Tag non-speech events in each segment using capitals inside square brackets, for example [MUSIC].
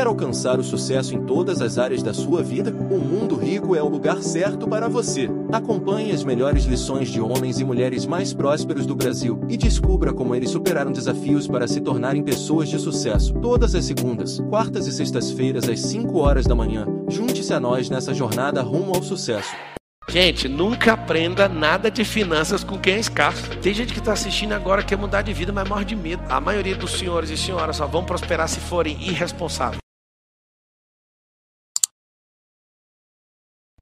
Quer alcançar o sucesso em todas as áreas da sua vida? O Mundo Rico é o lugar certo para você. Acompanhe as melhores lições de homens e mulheres mais prósperos do Brasil e descubra como eles superaram desafios para se tornarem pessoas de sucesso. Todas as segundas, quartas e sextas-feiras às 5 horas da manhã. Junte-se a nós nessa jornada rumo ao sucesso. Gente, nunca aprenda nada de finanças com quem é escasso. Tem gente que está assistindo agora que quer mudar de vida, mas morre de medo. A maioria dos senhores e senhoras só vão prosperar se forem irresponsáveis.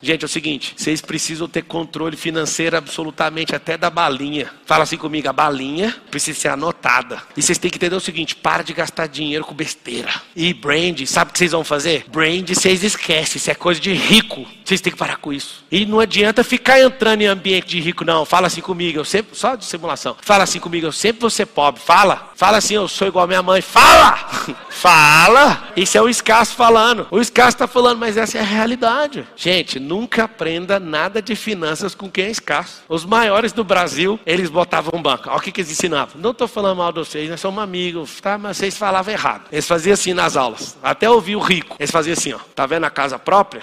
Gente, é o seguinte, vocês precisam ter controle financeiro absolutamente até da balinha. Fala assim comigo, a balinha precisa ser anotada. E vocês têm que entender o seguinte, para de gastar dinheiro com besteira. E brand, sabe o que vocês vão fazer? Brand vocês esquecem, isso é coisa de rico. Vocês têm que parar com isso. E não adianta ficar entrando em ambiente de rico, não. Fala assim comigo, eu sempre, só de simulação. Fala assim comigo, eu sempre vou ser pobre. Fala. Fala assim, eu sou igual a minha mãe. Fala! [LAUGHS] Fala! Isso é o escasso falando. O escasso está falando, mas essa é a realidade. Gente, nunca aprenda nada de finanças com quem é escasso. Os maiores do Brasil, eles botavam banco. Olha o que, que eles ensinavam. Não estou falando mal de vocês, nós somos amigos, tá? Mas vocês falavam errado. Eles faziam assim nas aulas. Até ouvir o rico. Eles faziam assim, ó. Tá vendo a casa própria?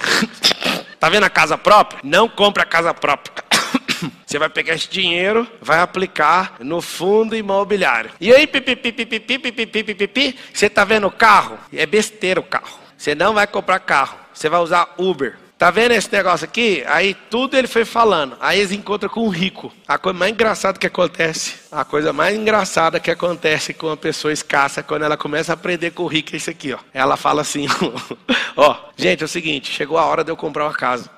tá vendo a casa própria? Não compra a casa própria. Você vai pegar esse dinheiro, vai aplicar no fundo imobiliário. E aí, pipipi, pipipi, pipipi, pipipi, você está vendo o carro? É besteira o carro. Você não vai comprar carro. Você vai usar Uber. Tá vendo esse negócio aqui? Aí tudo ele foi falando. Aí eles encontram com um rico. A coisa mais engraçada que acontece, a coisa mais engraçada que acontece com uma pessoa escassa quando ela começa a aprender com o rico é isso aqui, ó. Ela fala assim, [LAUGHS] ó, gente, é o seguinte, chegou a hora de eu comprar uma casa.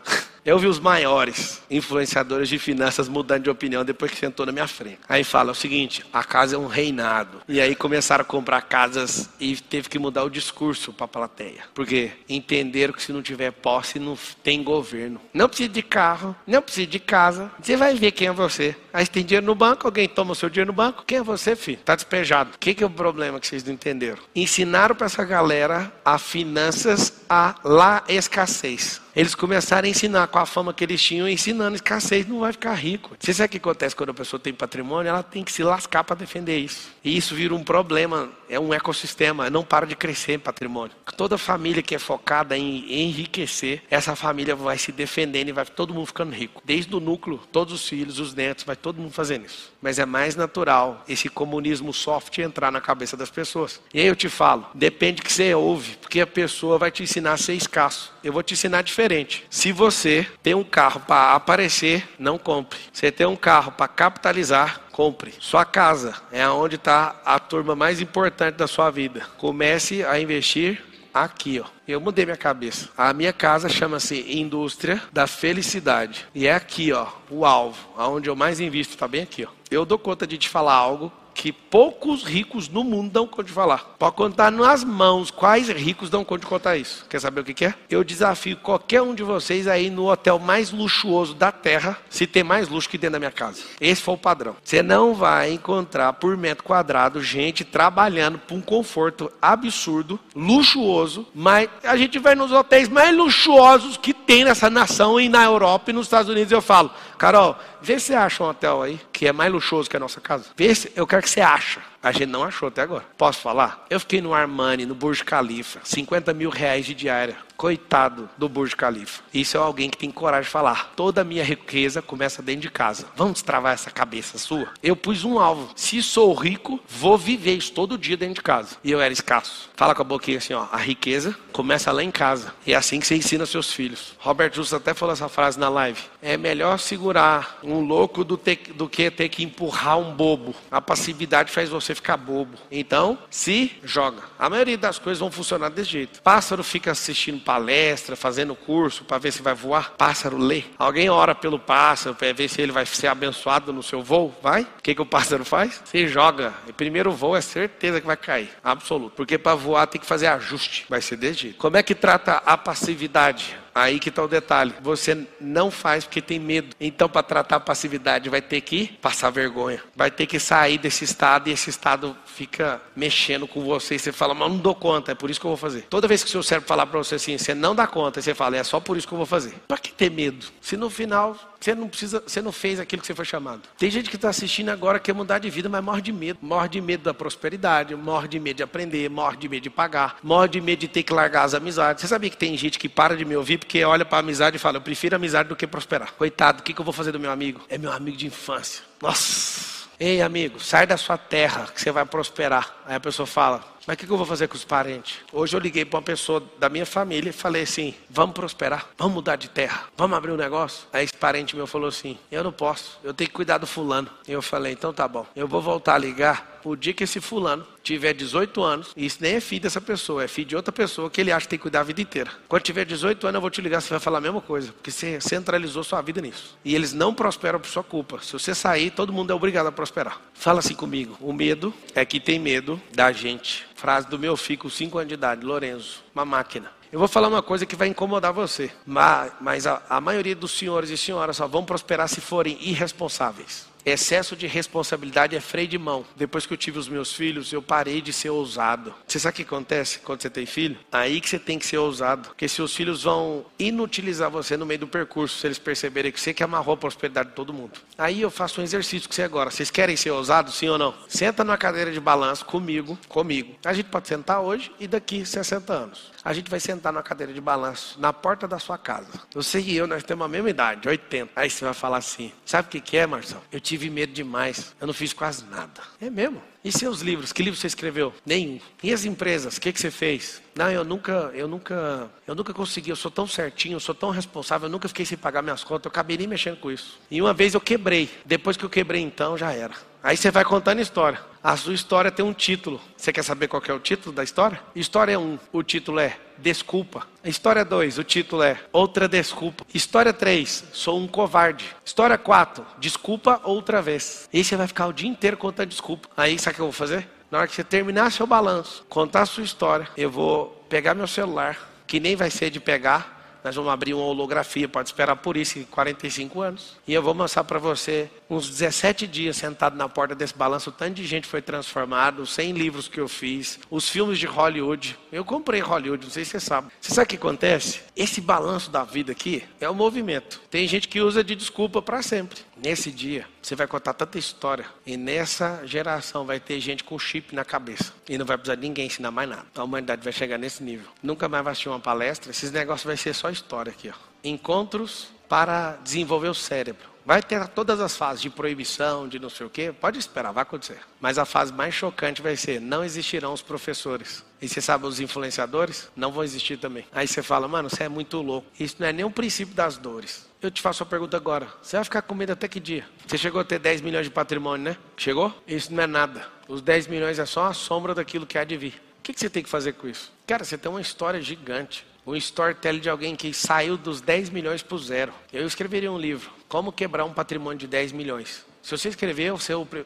Eu vi os maiores influenciadores de finanças mudando de opinião depois que sentou na minha frente. Aí fala o seguinte: a casa é um reinado. E aí começaram a comprar casas e teve que mudar o discurso para a plateia. Porque entenderam que se não tiver posse, não tem governo. Não precisa de carro, não precisa de casa. Você vai ver quem é você. Aí você tem dinheiro no banco, alguém toma o seu dinheiro no banco. Quem é você, filho? Está despejado. O que, que é o problema que vocês não entenderam? Ensinaram para essa galera a finanças a lá escassez. Eles começaram a ensinar com a fama que eles tinham, ensinando escassez, não vai ficar rico. Você sabe o que acontece quando a pessoa tem patrimônio? Ela tem que se lascar para defender isso. E isso vira um problema, é um ecossistema, não para de crescer em patrimônio. Toda família que é focada em enriquecer, essa família vai se defendendo e vai todo mundo ficando rico. Desde o núcleo, todos os filhos, os netos, vai todo mundo fazendo isso. Mas é mais natural esse comunismo soft entrar na cabeça das pessoas. E aí eu te falo, depende que você ouve, porque a pessoa vai te ensinar a ser escasso. Eu vou te ensinar diferente. Se você tem um carro para aparecer, não compre. Você tem um carro para capitalizar, compre. Sua casa é onde está a turma mais importante da sua vida. Comece a investir aqui, ó. Eu mudei minha cabeça. A minha casa chama-se Indústria da Felicidade. E é aqui, ó, o alvo, aonde eu mais invisto, está bem aqui, ó. Eu dou conta de te falar algo que poucos ricos no mundo dão conta de falar. Pode contar nas mãos quais ricos dão conta de contar isso. Quer saber o que, é? Eu desafio qualquer um de vocês aí no hotel mais luxuoso da terra, se tem mais luxo que dentro da minha casa. Esse foi o padrão. Você não vai encontrar por metro quadrado gente trabalhando por um conforto absurdo, luxuoso, mas a gente vai nos hotéis mais luxuosos que tem nessa nação e na Europa e nos Estados Unidos. Eu falo, Carol, vê se você acha um hotel aí que é mais luxuoso que a nossa casa. Vê se eu quero que você acha. A gente não achou até agora. Posso falar? Eu fiquei no Armani, no Burj Khalifa, 50 mil reais de diária. Coitado do Burj Khalifa. Isso é alguém que tem coragem de falar. Toda a minha riqueza começa dentro de casa. Vamos travar essa cabeça sua? Eu pus um alvo. Se sou rico, vou viver isso todo dia dentro de casa. E eu era escasso. Fala com a boquinha assim, ó. A riqueza começa lá em casa. E é assim que você ensina seus filhos. Robert Justo até falou essa frase na live. É melhor segurar um louco do, ter, do que ter que empurrar um bobo. A passividade faz você ficar bobo. Então, se joga. A maioria das coisas vão funcionar desse jeito. Pássaro fica assistindo palestra, fazendo curso para ver se vai voar. Pássaro lê. Alguém ora pelo pássaro para ver se ele vai ser abençoado no seu voo? Vai? O que, que o pássaro faz? Você joga. O primeiro voo é certeza que vai cair. Absoluto. Porque para voar tem que fazer ajuste. Vai ser jeito. Como é que trata a passividade? Aí que está o detalhe. Você não faz porque tem medo. Então, para tratar a passividade, vai ter que passar vergonha. Vai ter que sair desse estado e esse estado fica mexendo com você. E você fala, mas não dou conta, é por isso que eu vou fazer. Toda vez que o seu cérebro falar para você assim, você não dá conta, você fala, é só por isso que eu vou fazer. Para que ter medo? Se no final Você não precisa, você não fez aquilo que você foi chamado. Tem gente que está assistindo agora quer mudar de vida, mas morre de medo. Morre de medo da prosperidade, morre de medo de aprender, morre de medo de pagar, morre de medo de ter que largar as amizades. Você sabia que tem gente que para de me ouvir porque olha para a amizade e fala: eu prefiro amizade do que prosperar. Coitado, o que, que eu vou fazer do meu amigo? É meu amigo de infância. Nossa! Ei, amigo, sai da sua terra que você vai prosperar. Aí a pessoa fala: Mas o que, que eu vou fazer com os parentes? Hoje eu liguei para uma pessoa da minha família e falei assim: Vamos prosperar, vamos mudar de terra, vamos abrir um negócio. Aí esse parente meu falou assim: Eu não posso, eu tenho que cuidar do fulano. E eu falei: Então tá bom, eu vou voltar a ligar o dia que esse fulano tiver 18 anos, e isso nem é filho dessa pessoa, é filho de outra pessoa que ele acha que tem que cuidar a vida inteira. Quando tiver 18 anos, eu vou te ligar, você vai falar a mesma coisa, porque você centralizou sua vida nisso. E eles não prosperam por sua culpa. Se você sair, todo mundo é obrigado a prosperar. Fala assim comigo: o medo é que tem medo da gente. Frase do meu filho com 5 anos de idade, Lorenzo, uma máquina. Eu vou falar uma coisa que vai incomodar você, mas, mas a, a maioria dos senhores e senhoras só vão prosperar se forem irresponsáveis. Excesso de responsabilidade é freio de mão. Depois que eu tive os meus filhos, eu parei de ser ousado. Você sabe o que acontece quando você tem filho? Aí que você tem que ser ousado. Porque seus filhos vão inutilizar você no meio do percurso, se eles perceberem que você que amarrou a prosperidade de todo mundo. Aí eu faço um exercício com você agora. Vocês querem ser ousados, sim ou não? Senta numa cadeira de balanço comigo, comigo. A gente pode sentar hoje e daqui 60 anos. A gente vai sentar numa cadeira de balanço na porta da sua casa. Você e eu, nós temos a mesma idade, 80. Aí você vai falar assim: sabe o que, que é, Marcelo? Eu tive medo demais. Eu não fiz quase nada. É mesmo? E seus livros? Que livro você escreveu? Nenhum. E as empresas? O que, que você fez? Não, eu nunca, eu nunca, eu nunca consegui. Eu sou tão certinho, eu sou tão responsável. Eu nunca fiquei sem pagar minhas contas. Eu acabei nem mexendo com isso. E uma vez eu quebrei. Depois que eu quebrei, então já era. Aí você vai contando história. A sua história tem um título. Você quer saber qual é o título da história? História 1, o título é Desculpa. História 2, o título é Outra Desculpa. História 3, Sou um covarde. História 4, Desculpa outra vez. E aí você vai ficar o dia inteiro contando desculpa. Aí sabe o que eu vou fazer? Na hora que você terminar seu balanço, contar a sua história, eu vou pegar meu celular, que nem vai ser de pegar, nós vamos abrir uma holografia, pode esperar por isso, 45 anos. E eu vou mostrar para você uns 17 dias sentado na porta desse balanço, o tanto de gente foi transformado, 100 livros que eu fiz, os filmes de Hollywood. Eu comprei Hollywood, não sei se você sabe. Você sabe o que acontece? Esse balanço da vida aqui é o movimento. Tem gente que usa de desculpa para sempre. Nesse dia, você vai contar tanta história. E nessa geração vai ter gente com chip na cabeça. E não vai precisar de ninguém ensinar mais nada. A humanidade vai chegar nesse nível. Nunca mais vai assistir uma palestra. Esses negócios vai ser só história aqui. Ó. Encontros para desenvolver o cérebro. Vai ter todas as fases de proibição, de não sei o quê. Pode esperar, vai acontecer. Mas a fase mais chocante vai ser: não existirão os professores. E você sabe, os influenciadores não vão existir também. Aí você fala, mano, você é muito louco. Isso não é nem o princípio das dores. Eu te faço a pergunta agora: você vai ficar com medo até que dia? Você chegou a ter 10 milhões de patrimônio, né? Chegou? Isso não é nada. Os 10 milhões é só a sombra daquilo que há de vir. O que você tem que fazer com isso? Cara, você tem uma história gigante um storytelling de alguém que saiu dos 10 milhões para o zero. Eu escreveria um livro, Como Quebrar um Patrimônio de 10 milhões. Se você escrever, eu,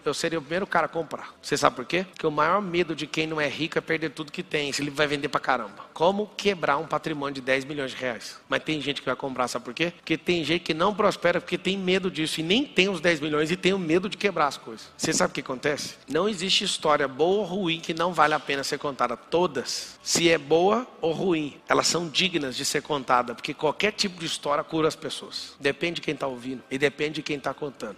eu seria o primeiro cara a comprar. Você sabe por quê? Porque o maior medo de quem não é rico é perder tudo que tem. Esse livro vai vender pra caramba. Como quebrar um patrimônio de 10 milhões de reais. Mas tem gente que vai comprar, sabe por quê? Porque tem gente que não prospera porque tem medo disso. E nem tem os 10 milhões e tem o medo de quebrar as coisas. Você sabe o que acontece? Não existe história boa ou ruim que não vale a pena ser contada. Todas. Se é boa ou ruim, elas são dignas de ser contada. Porque qualquer tipo de história cura as pessoas. Depende de quem está ouvindo e depende de quem está contando.